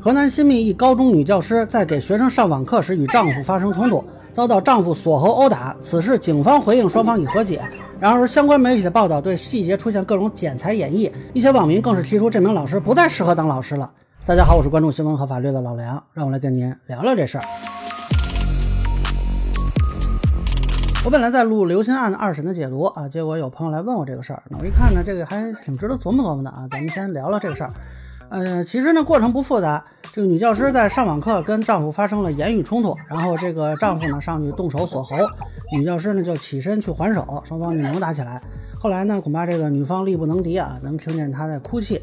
河南新密一高中女教师在给学生上网课时与丈夫发生冲突，遭到丈夫锁喉殴打。此事警方回应双方已和解。然而，相关媒体的报道对细节出现各种剪裁演绎，一些网民更是提出这名老师不再适合当老师了。大家好，我是关注新闻和法律的老梁，让我来跟您聊聊这事儿。我本来在录刘鑫案的二审的解读啊，结果有朋友来问我这个事儿，我一看呢，这个还挺值得琢磨琢磨的啊，咱们先聊聊这个事儿。呃，其实呢，过程不复杂。这个女教师在上网课跟丈夫发生了言语冲突，然后这个丈夫呢上去动手锁喉，女教师呢就起身去还手，双方就扭打起来。后来呢，恐怕这个女方力不能敌啊，能听见她在哭泣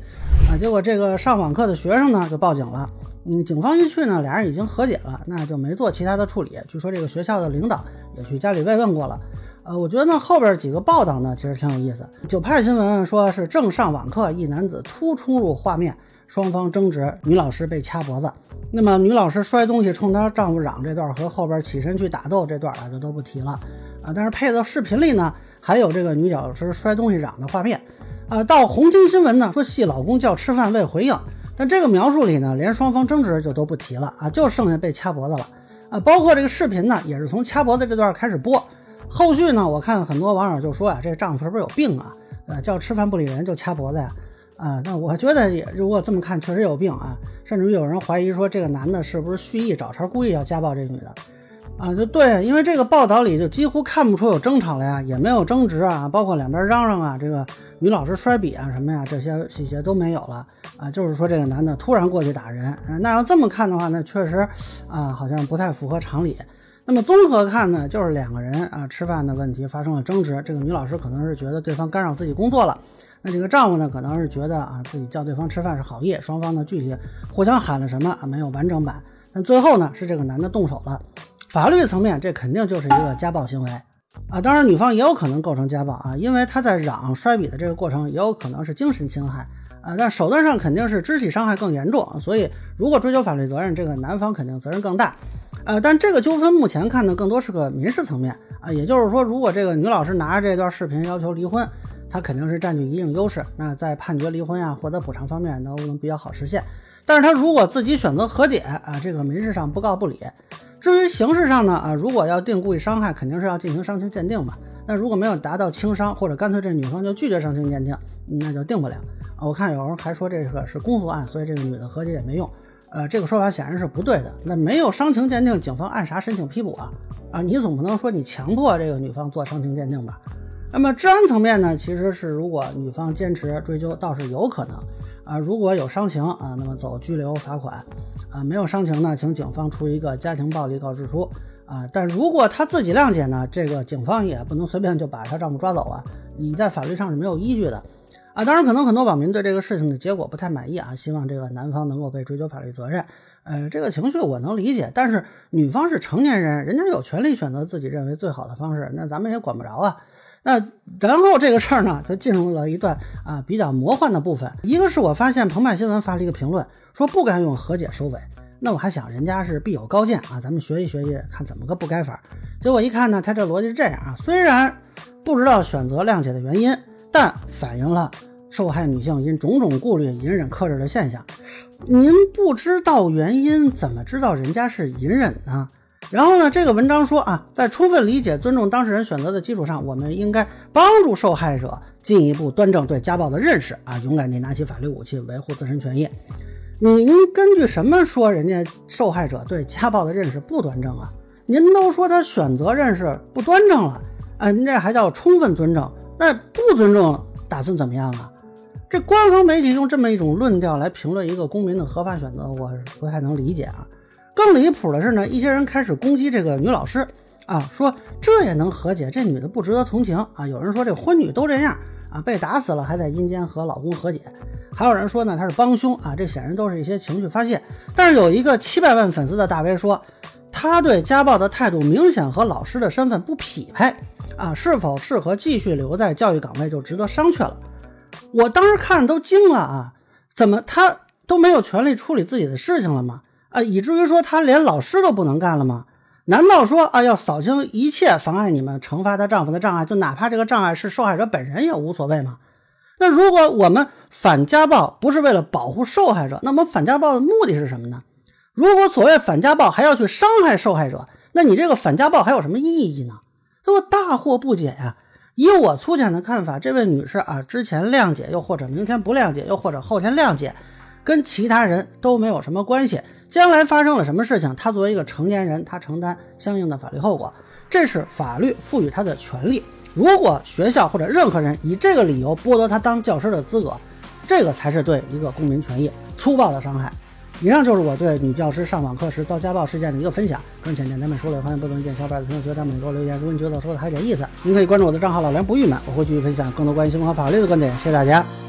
啊。结果这个上网课的学生呢就报警了。嗯，警方一去呢，俩人已经和解了，那就没做其他的处理。据说这个学校的领导也去家里慰问过了。呃，我觉得呢后边几个报道呢其实挺有意思。九派新闻说是正上网课，一男子突冲入画面。双方争执，女老师被掐脖子。那么女老师摔东西冲她丈夫嚷这段和后边起身去打斗这段啊就都不提了啊。但是配的视频里呢还有这个女教师摔东西嚷的画面啊。到红星新闻呢说系老公叫吃饭未回应，但这个描述里呢连双方争执就都不提了啊，就剩下被掐脖子了啊。包括这个视频呢也是从掐脖子这段开始播，后续呢我看很多网友就说啊这丈夫是不是有病啊？呃叫吃饭不理人就掐脖子呀？啊，那我觉得也如果这么看，确实有病啊，甚至于有人怀疑说这个男的是不是蓄意找茬，故意要家暴这女的，啊，就对，因为这个报道里就几乎看不出有争吵了呀，也没有争执啊，包括两边嚷嚷啊，这个女老师摔笔啊什么呀，这些细节都没有了啊，就是说这个男的突然过去打人，那要这么看的话，那确实啊，好像不太符合常理。那么综合看呢，就是两个人啊吃饭的问题发生了争执，这个女老师可能是觉得对方干扰自己工作了。那这个丈夫呢，可能是觉得啊，自己叫对方吃饭是好意，双方呢具体互相喊了什么啊，没有完整版。但最后呢，是这个男的动手了。法律层面，这肯定就是一个家暴行为啊。当然，女方也有可能构成家暴啊，因为她在嚷摔笔的这个过程，也有可能是精神侵害啊。但手段上肯定是肢体伤害更严重，所以如果追究法律责任，这个男方肯定责任更大。呃，但这个纠纷目前看呢，更多是个民事层面啊。也就是说，如果这个女老师拿着这段视频要求离婚。他肯定是占据一定优势，那在判决离婚呀、获得补偿方面都能比较好实现。但是他如果自己选择和解啊，这个民事上不告不理。至于刑事上呢啊，如果要定故意伤害，肯定是要进行伤情鉴定嘛。那如果没有达到轻伤，或者干脆这女方就拒绝伤情鉴定，那就定不了。我看有人还说这个是公诉案，所以这个女的和解也没用。呃，这个说法显然是不对的。那没有伤情鉴定，警方按啥申请批捕啊？啊，你总不能说你强迫这个女方做伤情鉴定吧？那么治安层面呢，其实是如果女方坚持追究，倒是有可能啊。如果有伤情啊，那么走拘留罚款啊；没有伤情呢，请警方出一个家庭暴力告知书啊。但如果她自己谅解呢，这个警方也不能随便就把她丈夫抓走啊。你在法律上是没有依据的啊。当然，可能很多网民对这个事情的结果不太满意啊，希望这个男方能够被追究法律责任。呃，这个情绪我能理解，但是女方是成年人，人家有权利选择自己认为最好的方式，那咱们也管不着啊。那然后这个事儿呢，就进入了一段啊比较魔幻的部分。一个是我发现澎湃新闻发了一个评论，说不该用和解收尾。那我还想人家是必有高见啊，咱们学习学习，看怎么个不该法。结果一看呢，他这逻辑是这样啊：虽然不知道选择谅解的原因，但反映了受害女性因种种顾虑隐忍克制的现象。您不知道原因，怎么知道人家是隐忍呢？然后呢，这个文章说啊，在充分理解、尊重当事人选择的基础上，我们应该帮助受害者进一步端正对家暴的认识啊，勇敢地拿起法律武器维护自身权益。您根据什么说人家受害者对家暴的认识不端正啊？您都说他选择认识不端正了啊，您这还叫充分尊重？那不尊重打算怎么样啊？这官方媒体用这么一种论调来评论一个公民的合法选择，我不太能理解啊。更离谱的是呢，一些人开始攻击这个女老师啊，说这也能和解，这女的不值得同情啊。有人说这婚女都这样啊，被打死了还在阴间和老公和解。还有人说呢，她是帮凶啊，这显然都是一些情绪发泄。但是有一个七百万粉丝的大 V 说，他对家暴的态度明显和老师的身份不匹配啊，是否适合继续留在教育岗位就值得商榷了。我当时看都惊了啊，怎么他都没有权利处理自己的事情了吗？啊，以至于说她连老师都不能干了吗？难道说啊，要扫清一切妨碍你们惩罚她丈夫的障碍，就哪怕这个障碍是受害者本人也无所谓吗？那如果我们反家暴不是为了保护受害者，那么反家暴的目的是什么呢？如果所谓反家暴还要去伤害受害者，那你这个反家暴还有什么意义呢？那么大惑不解呀！以我粗浅的看法，这位女士啊，之前谅解，又或者明天不谅解，又或者后天谅解，跟其他人都没有什么关系。将来发生了什么事情，她作为一个成年人，她承担相应的法律后果，这是法律赋予她的权利。如果学校或者任何人以这个理由剥夺她当教师的资格，这个才是对一个公民权益粗暴的伤害。以上就是我对女教师上网课时遭家暴事件的一个分享。更浅见咱们说了，欢迎不同意见小伙伴在评论区给我留言。如果你觉得我说的还有点意思，您可以关注我的账号老梁不郁闷，我会继续分享更多关于新闻和法律的观点。谢谢大家。